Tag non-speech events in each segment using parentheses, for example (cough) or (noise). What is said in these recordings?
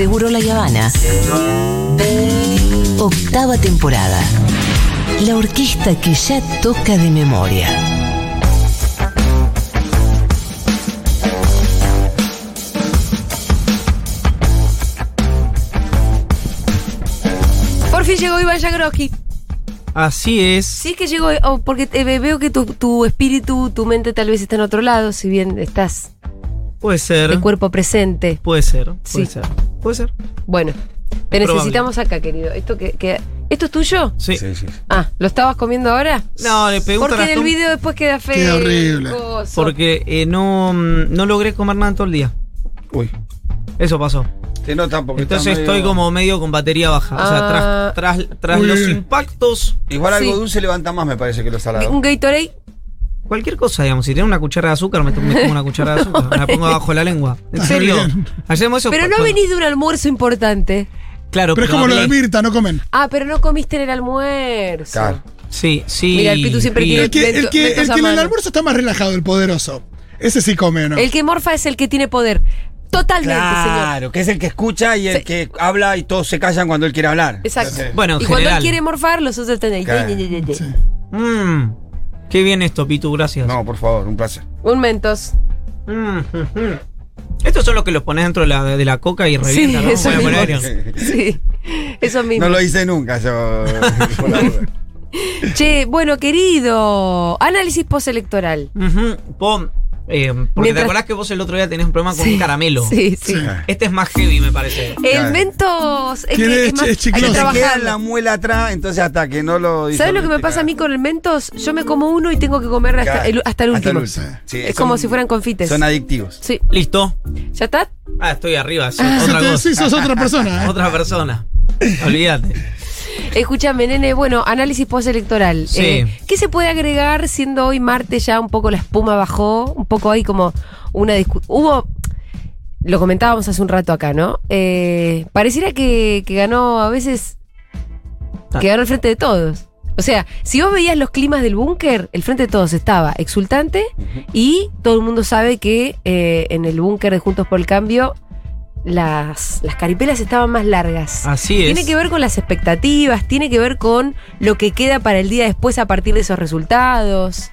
Seguro La Habana. Octava temporada. La orquesta que ya toca de memoria. Por fin llegó Iván Jagroski. Así es. Sí que llegó, oh, porque te- veo que tu, tu espíritu, tu mente tal vez está en otro lado, si bien estás Puede ser. de cuerpo presente. Puede ser. Puede Sí. ser. Puede ser. Bueno, te necesitamos acá, querido. ¿Esto, que, que- ¿Esto es tuyo? Sí. Sí, sí. Ah, ¿lo estabas comiendo ahora? No, le preguntan Porque en el video después queda feo. Queda horrible. porque eh, no, mm, no logré comer nada todo el día. Uy. Eso pasó. Se nota porque Entonces medio- estoy como medio con batería baja. O Ah. sea, tras, tras, tras Muy los impactos, Igual algo Sí. dulce levanta más, me parece, que lo salado. Un Gatorade. Cualquier cosa, digamos. Si tiene una cuchara de azúcar, me, to- me tomo una cuchara de azúcar. Me la pongo abajo de la lengua. (laughs) En serio. Hacemos eso. Pero no venís de un almuerzo importante. Claro, Pero es como lo de Mirta, no comen. Ah, pero no comiste en el almuerzo. Claro. Sí, sí. Mira, el Pitu siempre tiene- El que, el que, el que en el almuerzo está más relajado, el poderoso. Ese sí come, ¿no? El que morfa es el que tiene poder. Totalmente, señor. Claro, que es el que escucha y el Sí. que habla y todos se callan cuando él quiere hablar. Exacto. Sí. Bueno, en y cuando él quiere morfar, los otros están ahí. Claro. Ye, ye, ye, ye. Sí. Mm, qué bien esto, Pitu, gracias. No, por favor, un placer. Un mentos. Mm. Estos son los que los pones dentro de la, de la coca y revientan, ¿no? eso Bueno, mismo. poner- (laughs) Sí, eso mismo. No lo hice nunca yo. (laughs) por la duda. Che, bueno, querido, análisis postelectoral. Pon, eh, porque Mientras- te acordás que vos el otro día tenés un problema con Sí, un caramelo. Sí, sí. Sí. Este es más heavy, me parece. El mentos es, que es es más, hay que queda la muela atrás, entonces hasta que no lo ¿Sabes lo que me pasa a mí con el mentos? Yo me como uno y tengo que comer hasta, el, hasta el Hasta el último. Sí, es son- como si fueran confites. Son adictivos. Sí. Listo. ¿Ya está? Ah, estoy arriba, es Sí, otra cosa. sí, sos otra persona. (laughs) ¿eh? Otra persona. Olvídate. Escúchame, nene, bueno, análisis postelectoral. Sí. Eh, ¿Qué se puede agregar siendo hoy martes ya un poco la espuma bajó? Un poco ahí como una discusión. Hubo. Lo comentábamos hace un rato acá, ¿no? Eh, pareciera que, que ganó a veces. Que ganó el frente de todos. O sea, si vos veías los climas del búnker, el frente de todos estaba exultante y todo el mundo sabe que eh, en el búnker de Juntos por el Cambio las, las caripelas estaban más largas. Así es. Tiene que ver con las expectativas, tiene que ver con lo que queda para el día después a partir de esos resultados.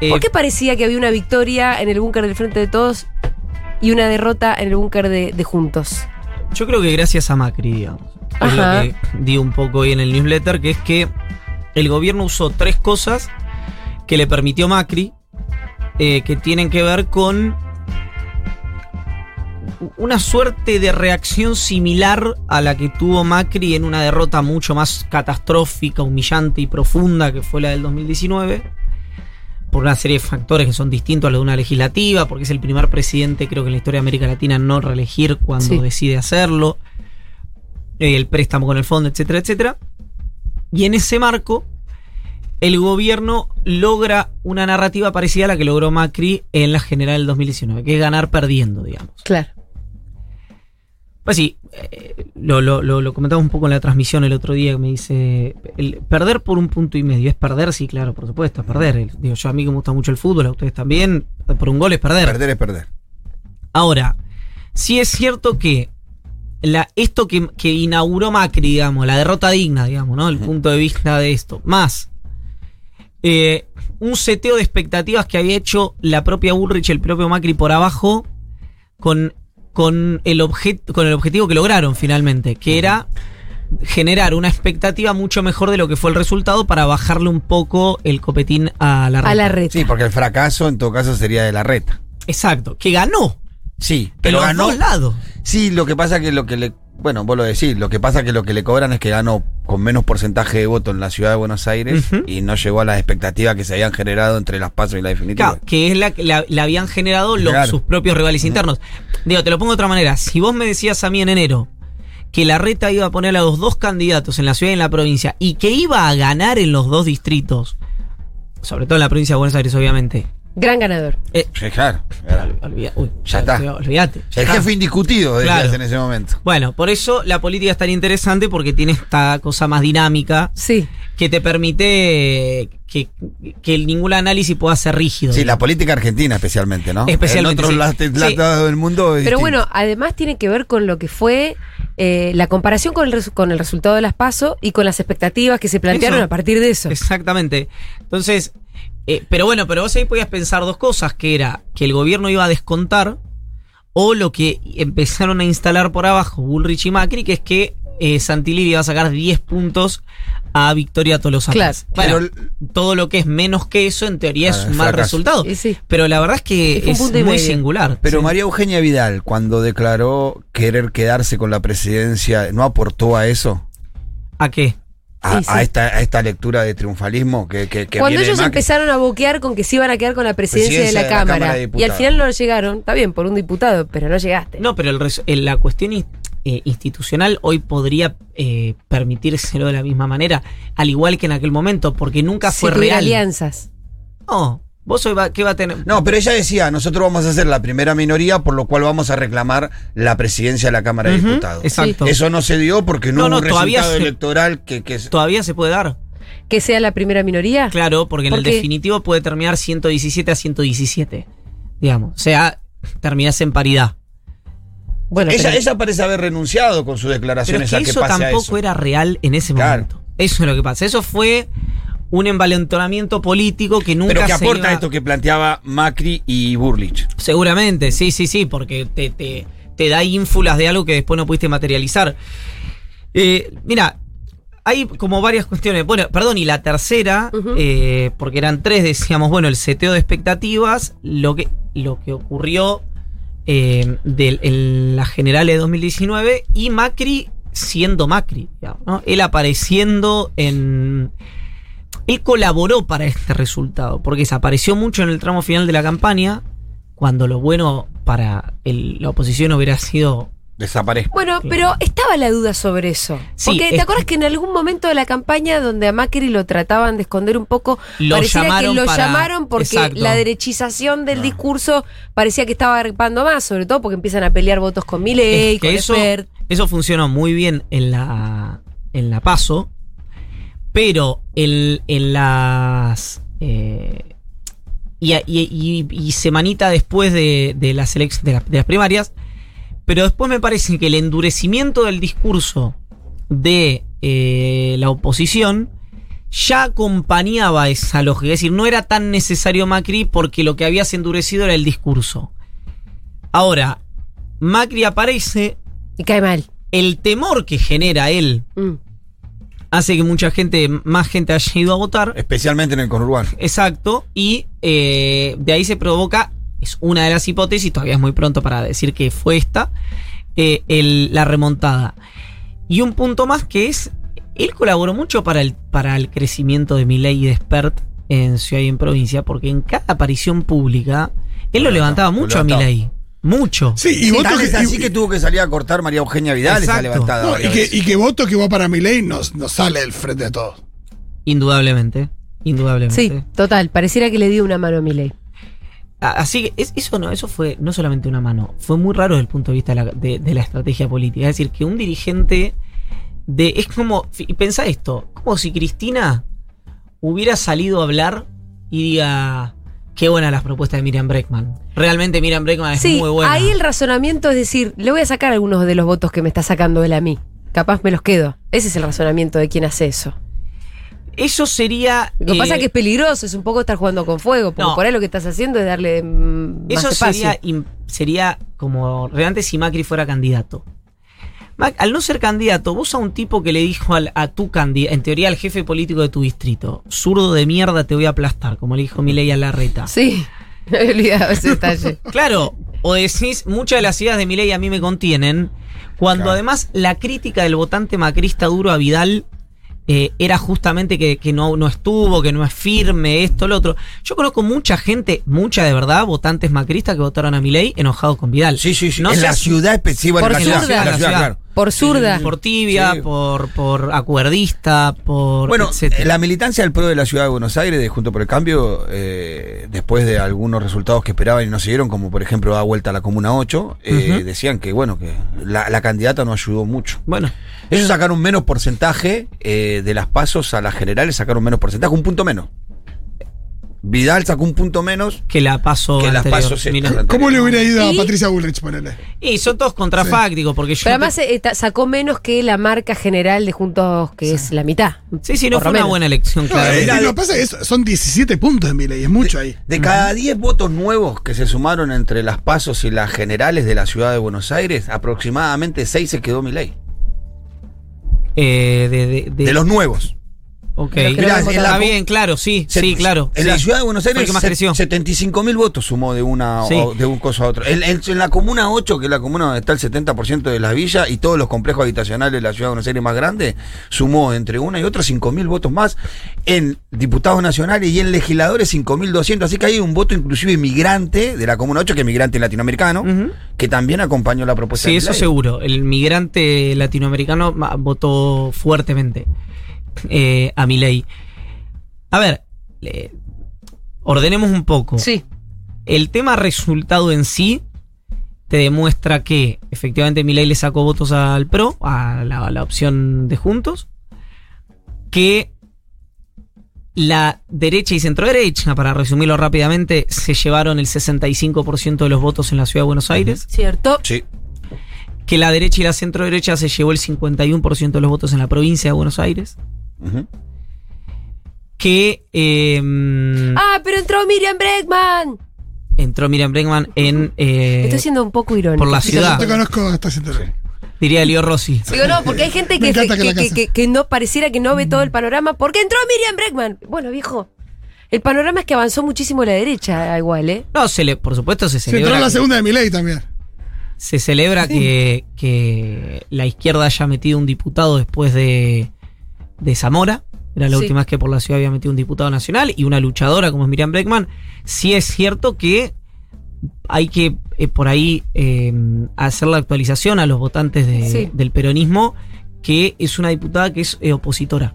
Eh, ¿Por qué parecía que había una victoria en el búnker del Frente de Todos y una derrota en el búnker de, de Juntos? Yo creo que gracias a Macri, digamos. Es lo que di un poco hoy en el newsletter, que es que el gobierno usó tres cosas que le permitió Macri, eh, que tienen que ver con una suerte de reacción similar a la que tuvo Macri en una derrota mucho más catastrófica, humillante y profunda que fue la del 2019 por una serie de factores que son distintos a los de una legislativa, porque es el primer presidente, creo que en la historia de América Latina, no reelegir cuando Sí. decide hacerlo, eh, el préstamo con el fondo, etcétera, etcétera. Y en ese marco, el gobierno logra una narrativa parecida a la que logró Macri en la general del 2019, que es ganar perdiendo, digamos. Claro. Pues sí, eh, lo, lo, lo, lo comentamos un poco en la transmisión el otro día que me dice, el perder por un punto y medio, ¿es perder? Sí, claro, por supuesto, es perder. El- Digo, yo a mí que me gusta mucho el fútbol, a ustedes también, por un gol es perder. Perder es perder. Ahora, sí es cierto que la, esto que, que inauguró Macri, digamos, la derrota digna, digamos, ¿no? El punto de vista de esto, más eh, un seteo de expectativas que había hecho la propia Bullrich, el propio Macri por abajo, con, con, el, objet, con el objetivo que lograron finalmente, que era generar una expectativa mucho mejor de lo que fue el resultado para bajarle un poco el copetín a la A reta. la red. Sí, porque el fracaso en todo caso sería de la reta. Exacto, que ganó. Sí, Pero los ganó. dos lados. Sí, lo que pasa que lo que le. Bueno, vos lo decís, lo que pasa que lo que le cobran es que ganó con menos porcentaje de voto en la ciudad de Buenos Aires y no llegó a las expectativas que se habían generado entre las pasos y la definitiva. Claro, que es la que la, la habían generado los, Claro. sus propios rivales internos. Digo, te lo pongo de otra manera. Si vos me decías a mí en enero que la reta iba a poner a los dos candidatos en la ciudad y en la provincia y que iba a ganar en los dos distritos, sobre todo en la provincia de Buenos Aires, obviamente. Gran ganador. eh, Sí, claro. Olvida- uy, Ya está. Olvídate. El jefe indiscutido decías Claro. en ese momento. Bueno, por eso la política es tan interesante porque tiene esta cosa más dinámica. Sí. que te permite que, que ningún análisis pueda ser rígido. Sí, la política argentina especialmente, ¿no? Especialmente, En otros sí. lados Sí. lados del mundo. Pero distinto. bueno, además tiene que ver con lo que fue eh, la comparación con el, resu- con el resultado de las PASO y con las expectativas que se plantearon Eso. a partir de eso. Exactamente. Entonces, eh, pero bueno, pero vos ahí podías pensar dos cosas, que era que el gobierno iba a descontar, o lo que empezaron a instalar por abajo Bullrich y Macri, que es que eh, Santilli iba a sacar 10 puntos a Victoria Tolosa. Claro. Bueno, Pero- todo lo que es menos que eso, en teoría, es Ah, un mal fracaso. resultado. Y sí. Pero la verdad es que Es muy medio. singular. Pero Sí. María Eugenia Vidal, cuando declaró querer quedarse con la presidencia, ¿no aportó a eso? ¿A qué? A, Sí, sí. a esta, a esta lectura de triunfalismo que, que, que Cuando viene ellos Macri? empezaron a boquear con que se iban a quedar con la presidencia, Presidencia de la, de la Cámara, Cámara de y al final no llegaron, está bien, por un diputado, pero no llegaste. No, pero el res- eh, la cuestión in- eh, institucional hoy podría eh, permitírselo de la misma manera, al igual que en aquel momento, porque nunca si fue real. alianzas. No, vos hoy va, ¿qué va a tener? No, pero ella decía, nosotros vamos a ser la primera minoría, por lo cual vamos a reclamar la presidencia de la Cámara de Diputados. Exacto. Eso no se dio porque no, No, hubo un todavía resultado se- electoral que... que ¿Todavía se puede dar? Que sea la primera minoría. Claro, porque en ¿Por el qué? definitivo puede terminar 117 a 117. Digamos. O sea, terminás en paridad. Bueno, ella, pero- ella parece haber renunciado con sus Pero declaraciones es que a que eso pase a tampoco eso. era real en ese Claro. momento. Eso es lo que pasa. Eso fue un envalentonamiento político que nunca Pero que se aporta iba- esto que planteaba Macri y Burlich. Seguramente, sí, sí, sí, porque te, te, te da ínfulas de algo que después no pudiste materializar. Eh, mira, hay como varias cuestiones. Bueno, perdón, y la tercera, eh, porque eran tres, decíamos, bueno, el seteo de expectativas, lo que, lo que ocurrió eh, del- en la general de 2019 y Macri siendo Macri, digamos, ¿no? Él apareciendo en... Él colaboró para este resultado, porque desapareció mucho en el tramo final de la campaña, cuando lo bueno para el- la oposición hubiera sido... Desaparezco. Bueno, pero estaba la duda sobre eso. Sí, Porque te es- acuerdas que en algún momento de la campaña donde a Macri lo trataban de esconder un poco, Lo pareciera llamaron que lo para- llamaron porque Exacto. la derechización Ah. del discurso parecía que estaba arpando más, sobre todo porque empiezan a pelear votos con Milei, Es que con eso, Espert. eso funcionó muy bien en la, en la PASO, pero en, en las... eh, y, y- y- y semanita después de, de las de, las- de las primarias, pero después me parece que el endurecimiento del discurso de eh, la oposición ya acompañaba esa lógica. Es decir, no era tan necesario Macri porque lo que habías endurecido era el discurso. Ahora, Macri aparece, Y cae mal. el temor que genera él Mm. Hace que mucha gente, más gente haya ido a votar. Especialmente en el conurbano. Exacto. Y eh, de ahí se provoca, es una de las hipótesis, todavía es muy pronto para decir que fue esta, eh, el- la remontada. Y un punto más que es, él colaboró mucho para el, para el crecimiento de Milei y de Spert en ciudad y en provincia, porque en cada aparición pública, él lo levantaba mucho lo a. Milei. Mucho. Sí, y Sí, voto tal que, es así y- que tuvo que salir a cortar María Eugenia Vidal esa Exacto. levantada. no, y, que, y que voto que va para mi ley nos, nos sale del frente de todos. Indudablemente. Indudablemente. Sí, total. Pareciera que le dio una mano a Milei. A- Así que es- eso no, eso fue no solamente una mano, fue muy raro desde el punto de vista de la, de- de la estrategia política. Es decir, que un dirigente de. Es como. Y pensá esto, como si Cristina hubiera salido a hablar y diga. Qué buenas las propuestas de Miriam Breckman. Realmente Miriam Breckman es Sí, muy buena. ahí el razonamiento es decir, le voy a sacar algunos de los votos que me está sacando él a mí. Capaz me los quedo. Ese es el razonamiento de quien hace eso. Eso sería. Lo que eh, pasa es que es peligroso, es un poco estar jugando con fuego, porque No. por ahí lo que estás haciendo es darle mm, Eso sería, sería como realmente si Macri fuera candidato. Mac- al no ser candidato, vos a un tipo que le dijo al- a tu candidato, en teoría al jefe político de tu distrito, zurdo de mierda te voy a aplastar, como le dijo Milei a Larreta. Sí, (laughs) me había olvidado ese detalle. (laughs) Claro, o decís, muchas de las ideas de Milei a mí me contienen, cuando Claro. además la crítica del votante macrista duro a Vidal eh, era justamente que, que no, no estuvo, que no es firme, esto, lo otro. Yo conozco mucha gente, mucha de verdad, votantes macristas que votaron a Milei enojados con Vidal. Sí, sí, sí. No en la ciudad específica. Por en la ciudad, zurda. en la ciudad, ciudad. claro. Por zurda. Por tibia, Sí. por, por acuerdista, por. Bueno, etcétera. la militancia del PRO de la ciudad de Buenos Aires, de Junto por el Cambio, eh, después de algunos resultados que esperaban y no siguieron, como por ejemplo da vuelta a la Comuna 8, eh, decían que bueno, que la, la candidata no ayudó mucho. Bueno, Ellos sacaron menos porcentaje eh, de las pasos a las generales, sacaron menos porcentaje, un punto menos. Vidal sacó un punto menos que la paso. que anterior. Mira. estas ¿Cómo le hubiera ido ¿Y? a Patricia Bullrich, ponele? Y son todos contrafácticos, porque yo. Pero además eh, sacó menos que la marca general de Juntos, que es la mitad. sí, sí, no fue una buena elección, No, claro. eh, lo que pasa es que son 17 puntos en mi ley, es mucho ahí. De cada 10 votos nuevos que se sumaron entre las pasos y las generales de la ciudad de Buenos Aires, aproximadamente 6 se quedó mi ley. Eh, de, de, de- De los nuevos. Ok. Mirá, en la Está bien, claro, sí, Se- sí, claro. En sí. la ciudad de Buenos Aires, más se- creció. 75 mil votos sumó de una Sí. o de un coso a otro. En, en- en la comuna 8, que es la comuna donde está el 70% de las villas y todos los complejos habitacionales de la ciudad de Buenos Aires más grande, sumó entre una y otra 5 mil votos más. En diputados nacionales y en legisladores 5 mil 200. Así que hay un voto inclusive inmigrante de la comuna 8, que es migrante latinoamericano, que también acompañó la propuesta Sí, de eso ley. seguro. El migrante latinoamericano ma- votó fuertemente eh, a mi ley. A ver, ordenemos un poco. Sí. El tema resultado en sí te demuestra que efectivamente Milei le sacó votos al PRO, a la, a la opción de Juntos, que la derecha y centro derecha, para resumirlo rápidamente, se llevaron el 65% de los votos en la ciudad de Buenos Aires, ¿Cierto? Sí. que la derecha y la centro derecha se llevó el 51% de los votos en la provincia de Buenos Aires, Que eh, Ah, pero entró Miriam Bregman. entró Miriam Bregman en... eh, Estoy siendo un poco irónico. por la Sí, ciudad. Te conozco diría Leo Rossi. Digo, no, porque hay gente Me que, encanta que que, la que- casa. que- que no pareciera que no ve todo el panorama. porque entró Miriam Bregman? Bueno, viejo. El panorama es que avanzó muchísimo la derecha, igual, ¿eh? No, se le, por supuesto se Se entró celebra, en la que, segunda de mi ley también. se celebra que, que la izquierda haya metido un diputado después de, de Zamora. Era la Sí. última vez que por la ciudad había metido un diputado nacional y una luchadora como es Miriam Bregman. Sí es cierto que hay que eh, por ahí eh, hacer la actualización a los votantes de- Sí. del peronismo, que es una diputada que es eh, opositora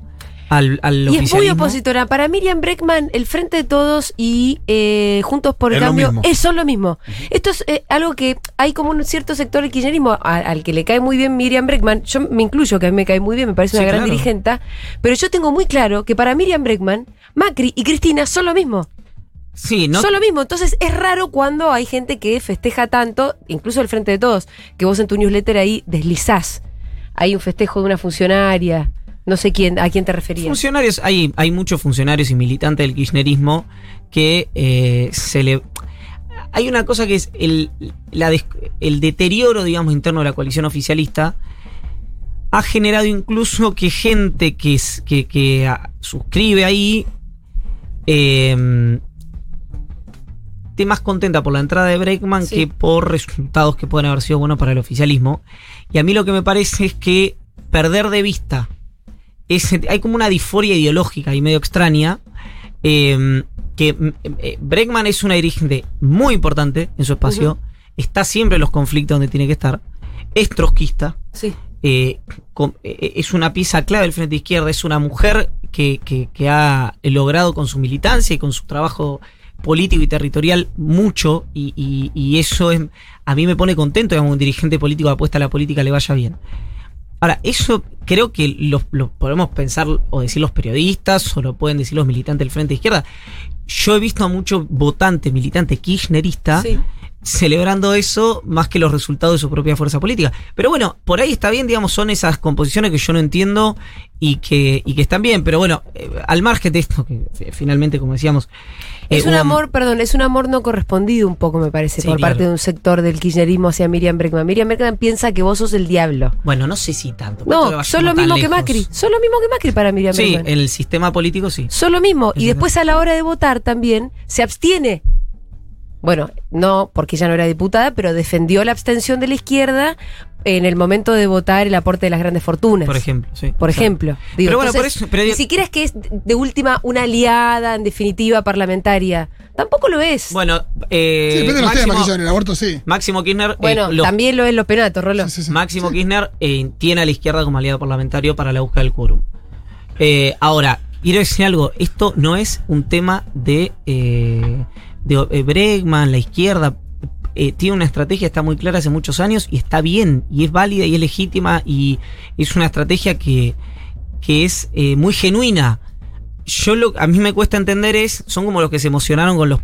al, al Y es muy opositora. Para Miriam Breckman, el Frente de Todos y eh, Juntos por el lo Cambio es, son lo mismo. Esto es eh, algo que hay como un cierto sector del kirchnerismo a- al que le cae muy bien Miriam Breckman. Yo me incluyo que a mí me cae muy bien, me parece Sí, una gran dirigenta. Pero yo tengo muy claro que para Miriam Breckman, Macri y Cristina son lo mismo. Sí, ¿no? Son lo mismo. Entonces es raro cuando hay gente que festeja tanto, incluso el Frente de Todos, que vos en tu newsletter ahí deslizás. Hay un festejo de una funcionaria. No sé quién, a quién te referías. Funcionarios, hay, hay muchos funcionarios y militantes del kirchnerismo que eh, se le... Hay una cosa que es el, la el deterioro, digamos, interno de la coalición oficialista ha generado incluso que gente que, es- que, que, suscribe ahí eh, esté más contenta por la entrada de Breckman Sí. que por resultados que pueden haber sido buenos para el oficialismo. Y a mí lo que me parece es que perder de vista ese- hay como una disforia ideológica y medio extraña. eh, que eh, Bregman es una dirigente muy importante en su espacio. Está siempre en los conflictos donde tiene que estar. Es trotskista. Sí. eh, con- eh, es una pieza clave del Frente Izquierda. Es una mujer que, que- que ha logrado con su militancia y con su trabajo político y territorial mucho. Y, y- y eso es, a mí me pone contento que un dirigente político que apuesta a la política le vaya bien. Ahora, eso creo que lo, lo podemos pensar o decir los periodistas o lo pueden decir los militantes del Frente Izquierda. Yo he visto a muchos votantes, militantes kirchneristas Sí. Celebrando eso más que los resultados de su propia fuerza política. Pero bueno, por ahí está bien, digamos, son esas composiciones que yo no entiendo y que, y que están bien. Pero bueno, eh, al margen de esto, que eh, finalmente, como decíamos... Es eh, un hubo- amor, perdón, es un amor no correspondido un poco, me parece, Sí, por claro. parte de un sector del kirchnerismo hacia Miriam Breckman. Miriam Breckman piensa que vos sos el diablo. Bueno, no sé si tanto. ¿cuánto que No, son lo mismo que? Macri. Son lo mismo que Macri para Miriam Sí, Breckman. en el sistema político sí. Son lo mismo. Es Y después a la hora de votar también se abstiene. Bueno, no porque ella no era diputada, pero defendió la abstención de la izquierda en el momento de votar el aporte de las grandes fortunas. Por ejemplo, sí. Por ejemplo. Digo, pero bueno, por eso. Pero ni digo- siquiera es que es de última una aliada, en definitiva, parlamentaria. Tampoco lo es. bueno, eh, Sí, depende de los temas, Máximo, que en el aborto sí. Máximo Kirchner. eh, Bueno, lo- también lo es lo penato, Rolo. Sí, sí, sí. Máximo Sí. Kirchner eh, tiene a la izquierda como aliado parlamentario para la búsqueda del quórum. Eh, ahora, quiero decir algo, esto no es un tema de, eh, de eh, Bregman, la izquierda. eh, tiene una estrategia, está muy clara hace muchos años y está bien, y es válida y es legítima y es una estrategia que, que es eh, muy genuina. Yo lo a mí me cuesta entender es, son como los que se emocionaron con los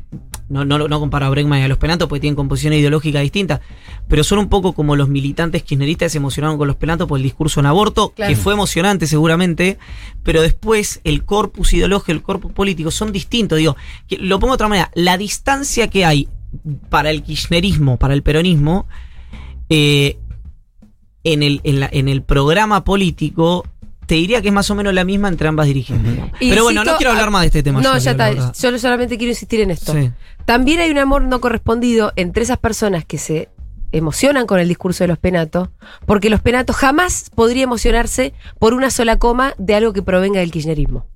no, no, no comparo a Bregman y a los penatos porque tienen composiciones ideológicas distintas, pero son un poco como los militantes kirchneristas se emocionaron con los penatos por el discurso en aborto, Claro. que fue emocionante seguramente, pero después el corpus ideológico, el corpus político son distintos. Digo, que- lo pongo de otra manera, la distancia que hay para el kirchnerismo, para el peronismo, eh, en, el, en, la- en el programa político, te diría que es más o menos la misma entre ambas dirigentes. Pero bueno, no quiero hablar ah, más de este tema. No, yo, ya está. solamente quiero insistir en esto. Sí. También hay un amor no correspondido entre esas personas que se emocionan con el discurso de los penatos, porque los penatos jamás podría emocionarse por una sola coma de algo que provenga del kirchnerismo.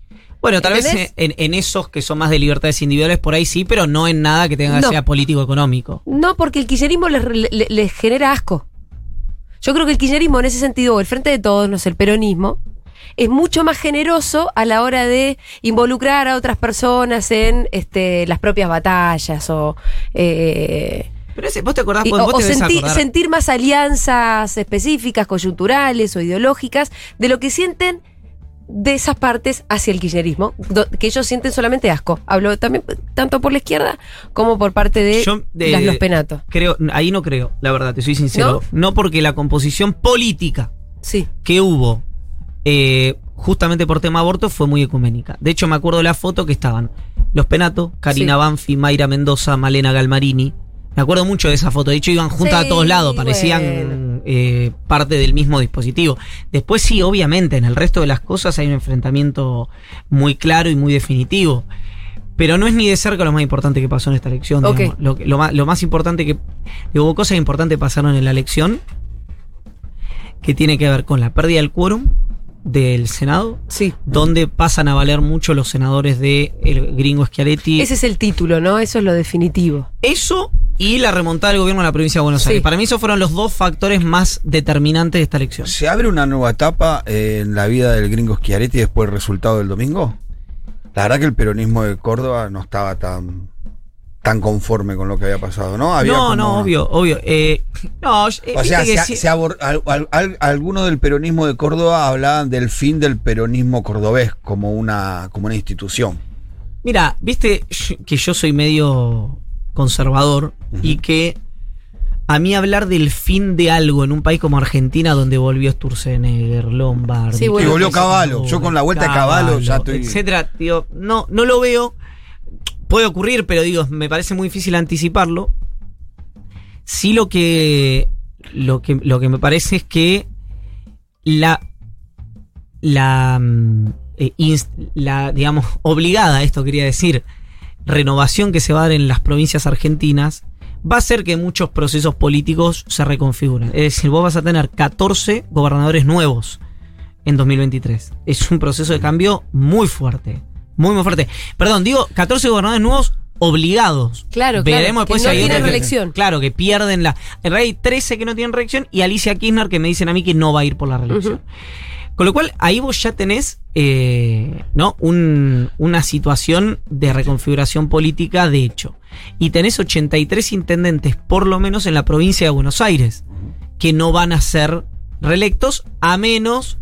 Bueno, tal vez en, en esos que son más de libertades individuales, por ahí sí, pero no en nada que tenga que sea político-económico. No, porque el kirchnerismo les, le- les genera asco. Yo creo que el kirchnerismo en ese sentido, o el frente de todos, no sé, el peronismo, es mucho más generoso a la hora de involucrar a otras personas en este, las propias batallas o... eh, Pero ese, vos te acordás, y- vos, o, vos te sentir, acordar. sentir más alianzas específicas, coyunturales o ideológicas de lo que sienten de esas partes hacia el kirchnerismo, que ellos sienten solamente asco. Hablo también tanto por la izquierda como por parte de, Yo, de- las- los penatos. Creo, ahí no creo, la verdad, te soy sincero. No, porque la composición política Sí. que hubo eh, justamente por tema aborto fue muy ecuménica. De hecho, me acuerdo de la foto que estaban los Penato, Karina Sí. Banfi, Mayra Mendoza, Malena Galmarini. Me acuerdo mucho de esa foto. De hecho, iban juntas Sí, a todos lados, bueno. parecían eh, parte del mismo dispositivo. Después sí, obviamente, en el resto de las cosas hay un enfrentamiento muy claro y muy definitivo. Pero no es ni de cerca lo más importante que pasó en esta elección. Ok. digamos. Lo, lo más, lo más importante que... digo, Hubo cosas importantes que pasaron en la elección que tiene que ver con la pérdida del quórum del Senado, Sí. donde pasan a valer mucho los senadores de el gringo Schiaretti. Ese es el título, ¿no? Eso es lo definitivo. Eso y la remontada del gobierno de la provincia de Buenos Sí. Aires. Para mí esos fueron los dos factores más determinantes de esta elección. ¿Se abre una nueva etapa eh, en la vida del gringo Schiaretti después del resultado del domingo? La verdad que el peronismo de Córdoba no estaba tan tan conforme con lo que había pasado, ¿no? Había no, como- no, obvio, obvio. Eh, no, eh, O sea, que se, sí- se abor- al- al- al- algunos del peronismo de Córdoba hablaban del fin del peronismo cordobés como una, como una institución. Mira, viste que yo soy medio conservador y que a mí hablar del fin de algo en un país como Argentina donde volvió Sturzenegger, Lombard, Sí, bueno. Y volvió Cavallo. Yo con la vuelta de Cavallo ya estoy- etcétera, digo, no no lo veo. Puede ocurrir, pero digo, me parece muy difícil anticiparlo. Sí lo que lo que lo que me parece es que la la mm, eh, la digamos obligada, esto quería decir, renovación que se va a dar en las provincias argentinas va a hacer que muchos procesos políticos se reconfiguren. Es decir, vos vas a tener 14 gobernadores nuevos en 2023. Es un proceso de cambio muy fuerte. Muy, muy fuerte. Perdón, digo 14 gobernadores nuevos obligados. Claro, claro, Veremos que después no si tienen que- reelección. Claro, que pierden la. En realidad hay 13 que no tienen reelección y Alicia Kirchner que me dicen a mí que no va a ir por la reelección. Con lo cual, ahí vos ya tenés eh, ¿no? Un- una situación de reconfiguración política de hecho. Y tenés 83 intendentes, por lo menos en la provincia de Buenos Aires, que no van a ser reelectos a menos,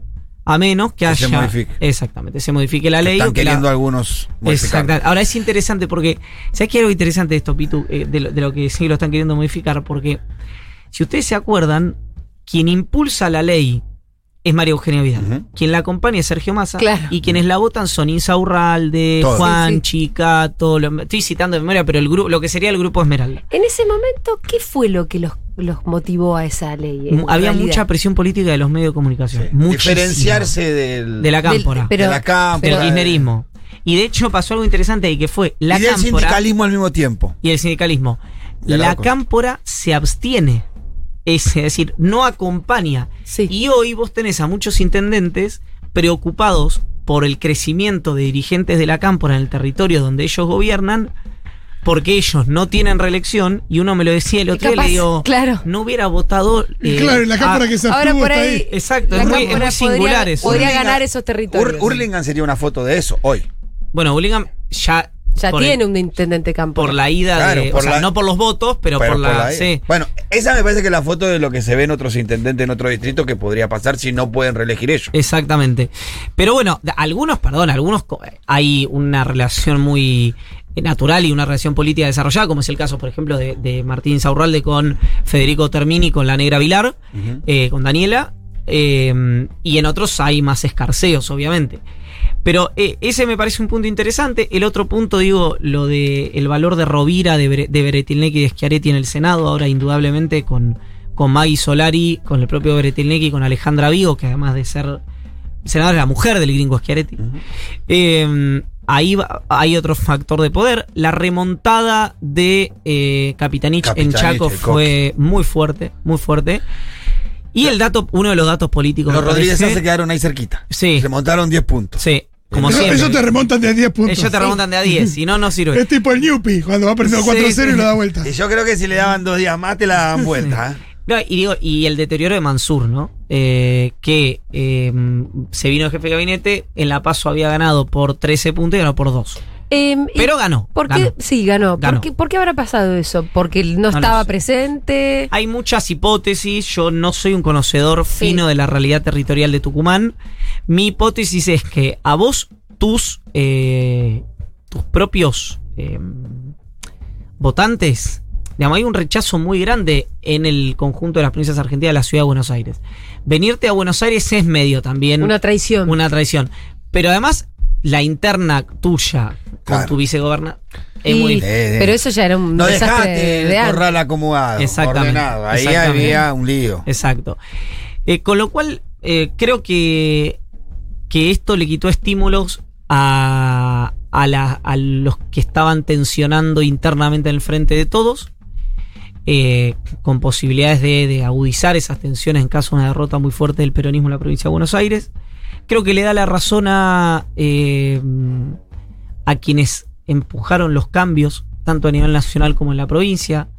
a menos que Que se haya. modifique. Exactamente, se modifique la ley. Están o que la- queriendo algunos. Exacto. Ahora es interesante porque, ¿sabes qué hay algo interesante de esto, Pitu? Eh, de, lo, de lo que sí lo están queriendo modificar, porque si ustedes se acuerdan, quien impulsa la ley es María Eugenia Vidal. Quien la acompaña es Sergio Massa. Claro. Y quienes la votan son Insa Urralde, Todos. Juan, Sí, sí. Chica, todo lo, estoy citando de memoria, pero el grupo, lo que sería el grupo Esmeralda. En ese momento, ¿qué fue lo que los, los motivó a esa ley? Había realidad? mucha presión política de los medios de comunicación. Sí. Diferenciarse del, de la Del- cámpora. pero- de la cámpora, del kirchnerismo. Y de hecho pasó algo interesante ahí que fue la y del cámpora sindicalismo al mismo tiempo. y el sindicalismo. La cámpora se abstiene Es decir, no acompaña. Sí. Y hoy vos tenés a muchos intendentes preocupados por el crecimiento de dirigentes de la cámpora en el territorio donde ellos gobiernan, porque ellos no tienen reelección, y uno me lo decía el Y otro día, le digo, claro. no hubiera votado... Y eh, claro, en la cámara a- que se Ahora por está ahí. ahí. Exacto, la es muy, es muy singular podría, eso. podría Hurlingham- ganar esos territorios. Ur- Hurlingham sería una foto de eso hoy. Bueno, Bullingham ya... ya el- tiene un intendente campo. por la ida Claro, de, por o sea, la- no por los votos, pero, Pero por la, por la- sí. Bueno, esa me parece que es la foto de lo que se ve en otros intendentes en otro distrito que podría pasar si no pueden reelegir ellos. Exactamente. Pero bueno, algunos, perdón, algunos co- hay una relación muy eh, natural y una relación política desarrollada, como es el caso, por ejemplo, de, de Martín Saurralde con Federico Termini, con la Negra Vilar, eh, con Daniela, eh, y en otros hay más escarceos, obviamente. Pero eh, ese me parece un punto interesante. El otro punto, digo, lo de el valor de Rovira, de, de y de Schiaretti en el Senado, ahora indudablemente con, con Maggie Solari, con el propio Beretilnequi y con Alejandra Vigo, que además de ser senadora es la mujer del gringo Schiaretti. Eh, ahí va- hay otro factor de poder. La remontada de eh, Capitanich, en Chaco fue muy fuerte, muy fuerte. Y el dato, uno de los datos políticos. Los Rodríguez parece- se quedaron ahí cerquita. Sí. Se montaron 10 puntos. Sí, como Eso, te remontan de 10 puntos. Ellos te remontan de a 10, si no, no sirve. Es tipo el Newpi, cuando va perdiendo Sí, 4-0 sí. y lo da vuelta. Y yo creo que si le daban dos días más te la daban vuelta. ¿eh? No, y digo, y el deterioro de Mansur, ¿no? Eh, que eh, se vino jefe de gabinete, en La Paso había ganado por 13 puntos y ganó por 2. Em, Pero ganó. ¿Por qué? ganó. Sí, ganó. Ganó. ¿Por, qué, por qué habrá pasado eso? ¿Porque no estaba presente? Hay muchas hipótesis, yo no soy un conocedor Sí. fino de la realidad territorial de Tucumán. Mi hipótesis es que a vos, tus, eh, tus propios eh, votantes, digamos, hay un rechazo muy grande en el conjunto de las provincias argentinas de la ciudad de Buenos Aires. Venirte a Buenos Aires es medio también Una traición. una traición. Pero además, la interna tuya con Claro. tu vicegobernador es Y- muy... Pero eso ya era un No desastre dejaste de el corral acomodado, Exactamente, ordenado. Ahí exactamente. había un lío. Exacto. Eh, con lo cual, eh, creo que, que esto le quitó estímulos a, a, la- a los que estaban tensionando internamente en el frente de todos, eh, con posibilidades de, de agudizar esas tensiones en caso de una derrota muy fuerte del peronismo en la provincia de Buenos Aires. Creo que le da la razón a, eh, a quienes empujaron los cambios, tanto a nivel nacional como en la provincia,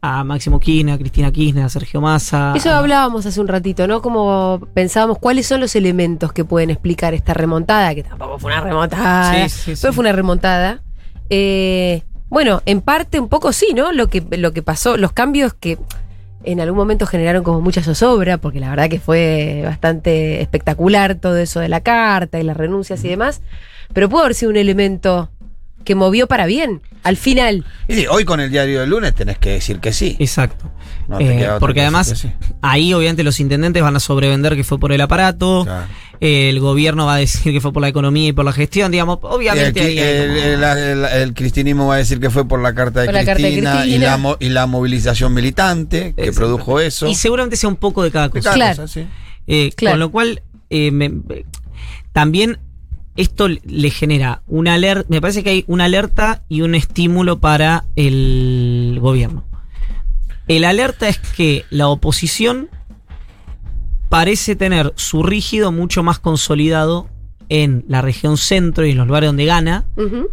a Máximo Kirchner, a Cristina Kirchner, a Sergio Massa. Eso hablábamos hace un ratito, ¿no? Como pensábamos cuáles son los elementos que pueden explicar esta remontada, que tampoco fue una remontada, Sí, sí, pero sí. fue una remontada. Eh, bueno, en parte un poco sí, ¿no? Lo que, lo que pasó, los cambios que en algún momento generaron como mucha zozobra, porque la verdad que fue bastante espectacular todo eso de la carta y las renuncias y demás, pero pudo haber sido un elemento que movió para bien, al final. Y sí, hoy con el diario del lunes tenés que decir que sí. Exacto. No Eh, porque que además, decir que sí. ahí obviamente los intendentes van a sobrevender que fue por el aparato. Claro. eh, el gobierno va a decir que fue por la economía y por la gestión, digamos. Obviamente el- como- el- el- el cristinismo va a decir que fue por la carta de, Por la carta de Cristina, y, la, mo- y la movilización militante que Exacto. produjo eso. Y seguramente sea un poco de cada De cosa. cada Claro. cosa, sí. Eh, Claro. Con lo cual, eh, me- me- también esto le genera una alerta, me parece que hay una alerta y un estímulo para el gobierno. El alerta es que la oposición parece tener su rígido mucho más consolidado en la región centro y en los lugares donde gana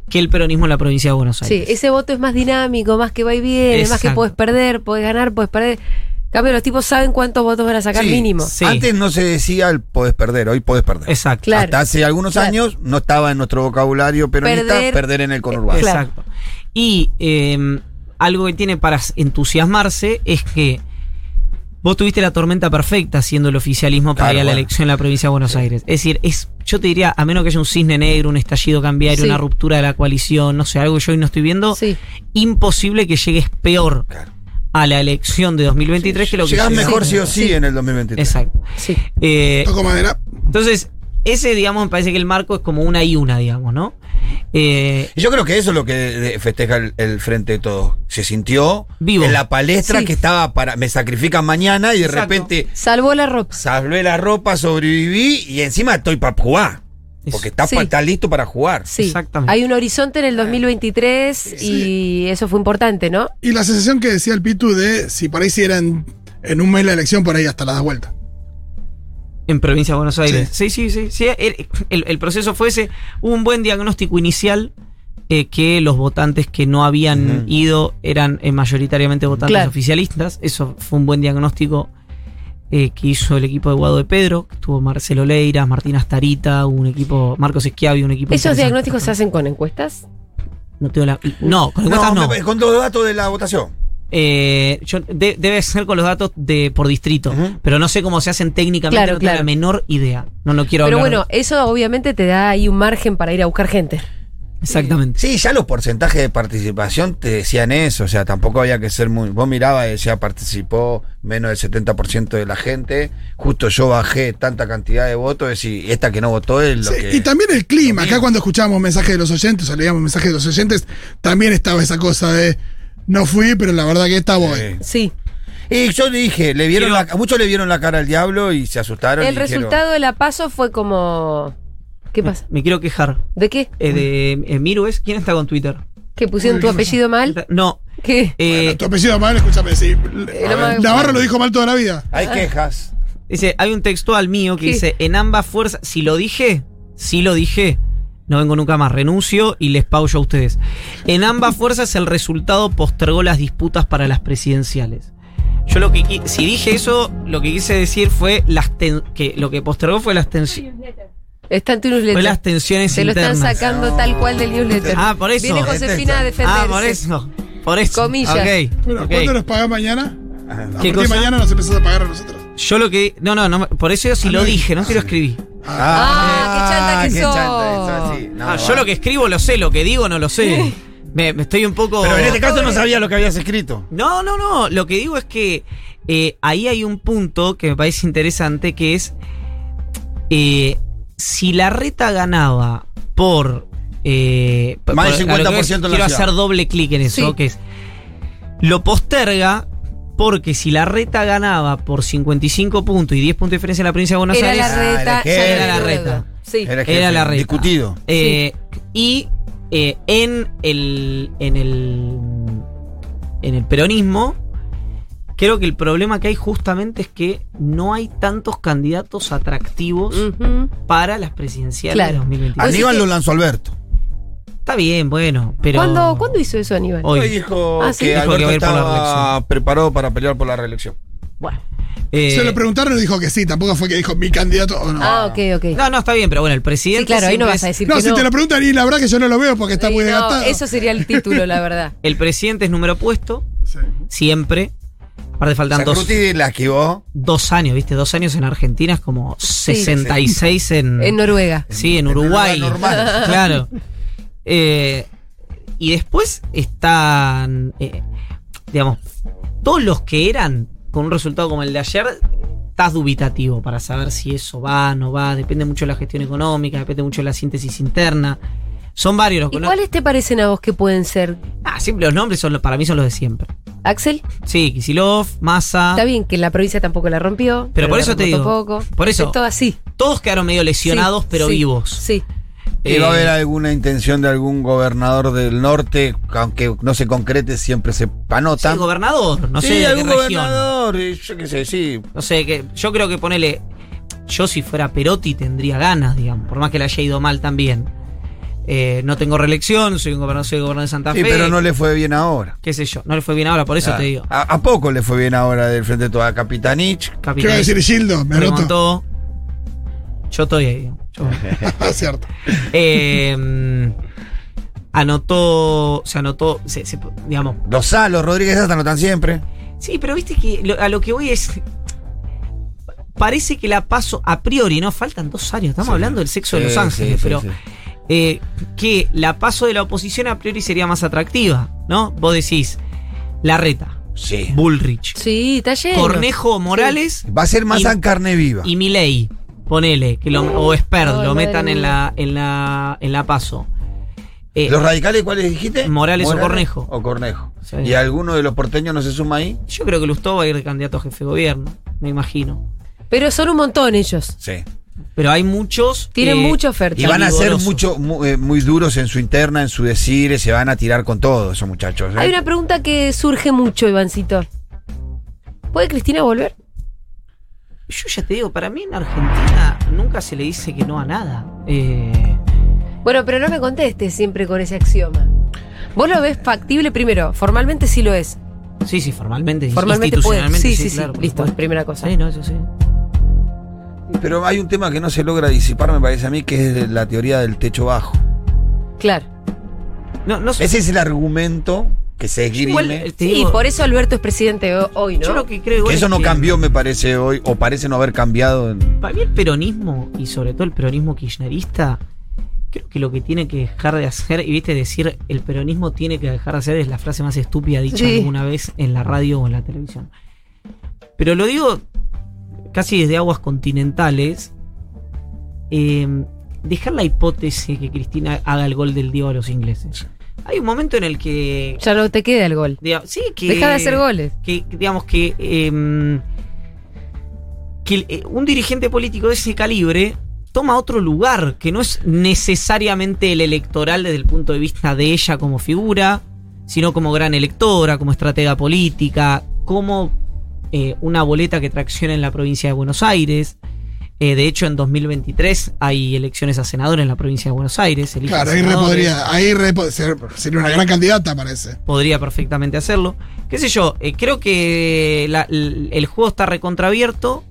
que el peronismo en la provincia de Buenos Sí, Aires. ese voto es más dinámico, más que va y viene, más que puedes perder, puedes ganar, puedes perder. Cambio, los tipos saben cuántos votos van a sacar Sí, mínimo. sí. Antes no se decía el podés perder, hoy podés perder. Exacto. Claro. Hasta hace algunos Claro. años no estaba en nuestro vocabulario peronista Perder- perder, en el conurbano. Claro. Exacto. Y eh, algo que tiene para entusiasmarse es que vos tuviste la tormenta perfecta siendo el oficialismo para Claro, ir a la bueno. elección en la provincia de Buenos Aires. Es decir, es, yo te diría, a menos que haya un cisne negro, un estallido cambiario, Sí. una ruptura de la coalición, no sé, algo que yo hoy no estoy viendo, Sí. imposible que llegues peor Claro. A la elección de 2023 que lo que Llegás mejor sí o sí, Sí. en el 2023. Exacto. Sí. Eh, Toco madera. entonces, ese, digamos, me parece que el marco es como una y una, digamos, ¿no? Eh, yo creo que eso es lo que de- festeja el, el frente de todos. Se sintió Vivo. en la palestra Sí. que estaba para. Me sacrifican mañana y de Exacto. repente Salvó la ropa. salvé la ropa, sobreviví y encima estoy para jugar. Porque está, Sí. listo para jugar. Sí. Exactamente. Hay un horizonte en el 2023 y eso fue importante, ¿no? Y la sensación que decía el Pitu de si por ahí si eran en un mes la elección por ahí hasta la das vuelta. En provincia de Buenos Aires. Sí. Sí, sí, sí. sí, el, el- el proceso fue ese. Hubo un buen diagnóstico inicial eh, que los votantes que no habían ido eran eh, mayoritariamente votantes Claro. oficialistas. Eso fue un buen diagnóstico eh, que hizo el equipo de Guado de Pedro. que Estuvo Marcelo Leiras, Martín Astarita, un equipo, Marcos Esquiavi, un equipo. ¿Esos diagnósticos se hacen con encuestas? No, tengo la- no, con encuestas no. me- con los datos de la votación. Eh, yo- de- debe ser con los datos de por distrito, pero no sé cómo se hacen técnicamente, Claro, no tengo claro. la menor idea. No lo quiero Pero hablar. bueno, eso obviamente te da ahí un margen para ir a buscar gente. Exactamente. Sí, ya los porcentajes de participación te decían eso, o sea, tampoco había que ser muy... Vos mirabas y decía, participó menos del 70% de la gente, justo yo bajé tanta cantidad de votos, y esta que no votó es lo Sí, que... Y también el clima. Acá cuando escuchábamos mensajes de los oyentes o leíamos mensajes de los oyentes, también estaba esa cosa de no fui, pero la verdad que esta voy. Sí. Sí. Y yo dije, le vieron la- a muchos le vieron la cara al diablo y se asustaron. El y dijeron, resultado de la paso fue como. ¿Qué pasa? Me quiero quejar. ¿De qué? Eh, de eh, Miru es quién está con Twitter. ¿Que pusieron tu apellido mal? No. ¿Qué? eh, Bueno, tu apellido mal, escúchame, sí. lo más- Navarro lo dijo mal toda la vida. Hay quejas. dice, hay un textual mío que ¿Qué? dice, en ambas fuerzas, si lo dije, si lo dije, no vengo nunca más, renuncio y les pauso a ustedes. En ambas fuerzas el resultado postergó las disputas para las presidenciales. Yo lo que si dije eso, lo que quise decir fue las ten- que lo que postergó fue las tensiones. Está en tu newsletter. las tensiones Se lo están internas. sacando tal cual del newsletter. Ah, por eso. Viene Josefina a defenderse. Ah, por eso. Por eso. Comillas. Bueno, ok. ¿cuándo nos pagás mañana? A ¿Qué partir de cosa? mañana nos empezás a pagar a nosotros. Yo lo que. No, no, no. Por eso yo sí Ah, lo dije, no te lo escribí. Ah, qué chanta que qué sos. chanta, eso sí. No, Ah, yo lo que escribo lo sé, lo que digo no lo sé. Me, me estoy un poco. Pero en este caso no sabía lo que habías escrito. No, no, no. Lo que digo es que eh, ahí hay un punto que me parece interesante que es. eh, si la reta ganaba por. eh, Más del por- a lo que 50% en la Quiero ciudad. hacer doble clic en eso, Sí. que es. Lo posterga porque si la reta ganaba por 55 puntos y 10 puntos de diferencia en la provincia de Buenos Era Aires. la reta. Ah, era la reta. Sí. Era, la reta. Discutido. Eh, Y eh, en el. en el. en el peronismo. Creo que el problema que hay justamente es que no hay tantos candidatos atractivos para las presidenciales Claro. de 2023. Pues Aníbal lo lanzó Alberto. Está bien, bueno, pero. ¿Cuándo, ¿Cuándo hizo eso Aníbal? Hoy. Hoy dijo Ah, sí. que Dijo que Alberto estaba preparado para pelear por la reelección. Bueno. Eh, Se lo preguntaron y dijo que sí, tampoco fue que dijo mi candidato o no. Ah, ok, ok. no, no, está bien, pero bueno, el presidente. sí, claro, ahí no vas a es- decir no, que si no. te lo preguntan y la verdad que yo no lo veo porque está Sí, muy no, desgastado. eso sería el título, la verdad. El presidente es número puesto, Sí. siempre. Aparte faltan dos, Sacruti la esquivó. dos años, ¿viste? Dos años en Argentina es como 66 en. En Noruega. Sí, en En Uruguay. Normal. (laughs) Claro. Eh, y después están, eh, digamos, todos los que eran con un resultado como el de ayer, estás dubitativo para saber si eso va, no va. Depende mucho de la gestión económica, depende mucho de la síntesis interna. Son varios los ¿Y cuáles te parecen a vos que pueden ser? Ah, siempre los nombres son para mí son los de siempre. Axel, Sí, Kisilov, Massa. está bien que en la provincia tampoco la rompió. Pero por eso te digo, Poco. por eso- Es todo así. Todos quedaron medio lesionados, Sí, pero sí, vivos. Sí. ¿Y va a Eh, haber alguna intención de algún gobernador del norte, aunque no se concrete, siempre se sí, anota? gobernador, no sí, sé de qué algún región. gobernador, eh, yo qué sé, sí. No sé, que yo creo que ponele. Yo si fuera Perotti tendría ganas, digamos, por más que le haya ido mal también. Eh, no tengo reelección, soy un gobernador, soy gobernador de Santa Sí, Fe. pero no le fue bien ahora. Qué sé yo, no le fue bien ahora, por eso Ah, te digo. A, a poco le fue bien ahora del frente de toda Capitanich. ¿Qué va a decir Gildo? Me remontó. Yo estoy ahí. yo- (laughs) Cierto. Eh, anotó, se anotó, se- se- digamos, Los Salos, Rodríguez hasta anotan siempre. Sí, pero viste que lo- a lo que voy es. Parece que la paso a priori, ¿no? Faltan dos años, estamos Sí. hablando del sexo de Sí, Los Ángeles, sí, sí, pero sí. Eh, que la paso de la oposición a priori sería más atractiva, ¿no? Vos decís, la reta, Sí. Bullrich, Sí, está lleno. Cornejo Morales Va a ser más Y- en carne viva. y Milei, ponele, que lo, o Sperd, lo metan en la, en la, en la paso. Eh, ¿Los radicales cuáles dijiste? Morales o Cornejo. O Cornejo. Sí. ¿Y alguno de los porteños no se suma ahí? yo creo que Lustó va a ir de candidato a jefe de gobierno, me imagino. Pero son un montón ellos. Sí. Pero hay muchos. Tienen eh, mucha oferta. Y van a ser mucho, mu- eh, muy duros en su interna, en su decir, se van a tirar con todo esos muchachos. ¿eh? Hay una pregunta que surge mucho, Ivancito. ¿Puede Cristina volver? Yo ya te digo, para mí en Argentina nunca se le dice que no a nada. Eh, Bueno, pero no me contestes siempre con ese axioma. ¿Vos lo ves factible primero? Formalmente sí lo es. sí, sí, formalmente, Formalmente puede. Sí, sí, sí. claro, Listo, primera cosa. Sí, no, eso sí. Pero hay un tema que no se logra disipar, me parece a mí, que es la teoría del techo bajo. Claro. No, no sé. Ese es el argumento que se esgrime. Eh, Sí, por eso Alberto es presidente ho- hoy, ¿no? Yo lo que creo que es eso no que cambió, me parece, hoy, o parece no haber cambiado. en- Para mí el peronismo, y sobre todo el peronismo kirchnerista, creo que lo que tiene que dejar de hacer, y viste decir el peronismo tiene que dejar de hacer, es la frase más estúpida dicha Sí. alguna vez en la radio o en la televisión. Pero lo digo casi desde aguas continentales. eh, dejar la hipótesis que Cristina haga el gol del Diego a los ingleses. Hay un momento en el que. Ya no te queda el gol. sí, que. Deja de hacer goles. que digamos que em, que eh, un dirigente político de ese calibre toma otro lugar que no es necesariamente el electoral desde el punto de vista de ella como figura, sino como gran electora, como estratega política, como eh, una boleta que tracciona en la provincia de Buenos Aires. Eh, de hecho, en 2023 hay elecciones a senador en la provincia de Buenos Aires. Claro, ahí re podría, ahí re ser- sería una gran candidata, parece. podría perfectamente hacerlo. ¿Qué sé yo? eh, creo que la- el, el juego está recontraabierto.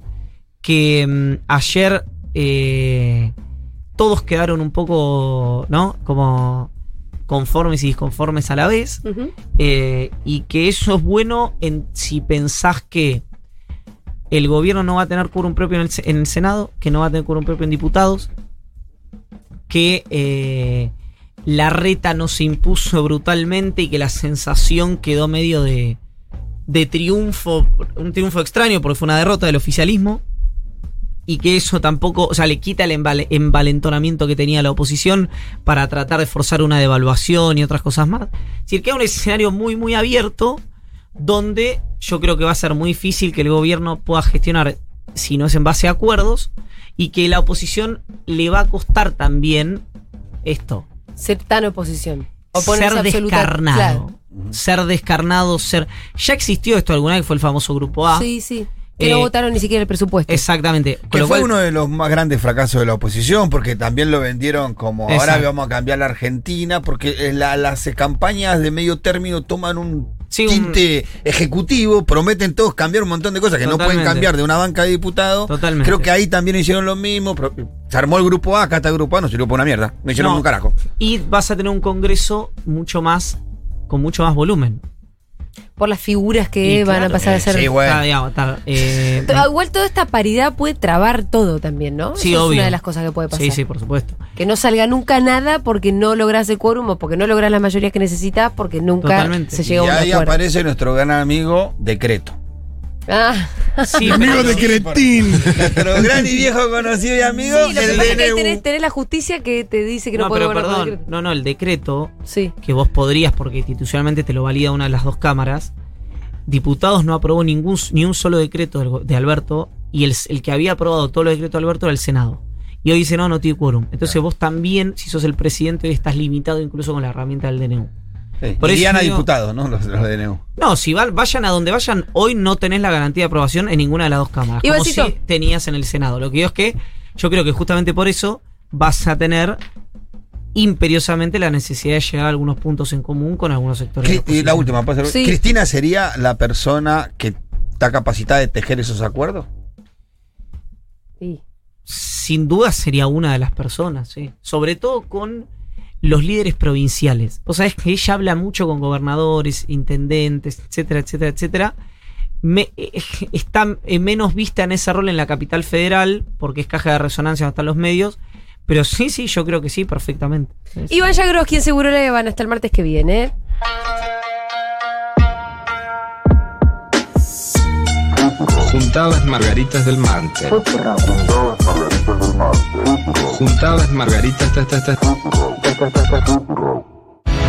Que mm, ayer eh, todos quedaron un poco, ¿no? Como conformes y disconformes a la vez. Eh, y que eso es bueno en, si pensás que el gobierno no va a tener quórum propio en el, se- en el Senado, que no va a tener quórum propio en diputados, que eh, la reta no se impuso brutalmente y que la sensación quedó medio de, de triunfo, un triunfo extraño porque fue una derrota del oficialismo y que eso tampoco, o sea, le quita el envalentonamiento que tenía la oposición para tratar de forzar una devaluación y otras cosas más. Es decir, queda un escenario muy, muy abierto donde yo creo que va a ser muy difícil que el gobierno pueda gestionar si no es en base a acuerdos y que la oposición le va a costar también esto, Ser tan oposición. Oponerse ser absoluta- descarnado. Claro. Ser descarnado, ser... Ya existió esto alguna vez, que fue el famoso grupo A. Sí, sí. Que no Eh, votaron ni siquiera el presupuesto. Exactamente. Con Que lo fue cual- uno de los más grandes fracasos de la oposición, porque también lo vendieron como ahora Exacto. vamos a cambiar la Argentina, porque eh, la- las campañas de medio término toman un Sí, un- tinte ejecutivo, prometen todos cambiar un montón de cosas que no pueden cambiar de una banca de diputados. Totalmente. Creo que ahí también hicieron lo mismo. pero se armó el grupo A, acá está el grupo A, no sirvió para una mierda. No hicieron No. un carajo. Y vas a tener un congreso mucho más, con mucho más volumen. Por las figuras que Y van a pasar a eh, ser. sí, bueno. Digamos, eh, (laughs) Igual toda esta paridad puede trabar todo también, ¿no? Sí, Eso Es obvio. una de las cosas que puede pasar. sí, sí, por supuesto. Que no salga nunca nada porque no logras el quórum o porque no logras las mayorías que necesitas porque nunca Totalmente. se Y llega a un ahí acuerdo. aparece nuestro gran amigo Decreto. Ah, Sí, Amigo pero- de Cretín. Nuestro (laughs) gran y viejo conocido y amigo, sí, lo que el pasa es que tenés, tenés la justicia que te dice que no, no, puede pero perdón, decreto. no, no, el decreto Sí. que vos podrías, porque institucionalmente te lo valida una de las dos cámaras, diputados no aprobó ningún, ni un solo decreto de Alberto y el, el que había aprobado todos los decretos de Alberto era el Senado. Y hoy dice, no, no tiene quórum. Entonces vos también, si sos el presidente, estás limitado incluso con la herramienta del DNU. Sí, Por eso irían a diputados, ¿no? Los, los DNU. No, si vayan a donde vayan, hoy no tenés la garantía de aprobación en ninguna de las dos cámaras. Como Ivancito. si tenías en el Senado. Lo que digo es que yo creo que justamente por eso vas a tener imperiosamente la necesidad de llegar a algunos puntos en común con algunos sectores. de y la última. Sí. ¿Cristina sería la persona que está capacitada de tejer esos acuerdos? Sí. Sin duda sería una de las personas, sí. Sobre todo con los líderes provinciales. Vos sabés que ella habla mucho con gobernadores, intendentes, etcétera, etcétera, etcétera. Me- eh, (laughs) está eh, menos vista en ese rol en la capital federal, porque es caja de resonancia donde están los medios. Pero sí, sí, yo creo que sí, perfectamente. Iván Yagros, quien seguro le van hasta el martes que viene. ¿eh? Juntadas Margaritas del Martes. Juntadas Margaritas. ta, ta, Cultural.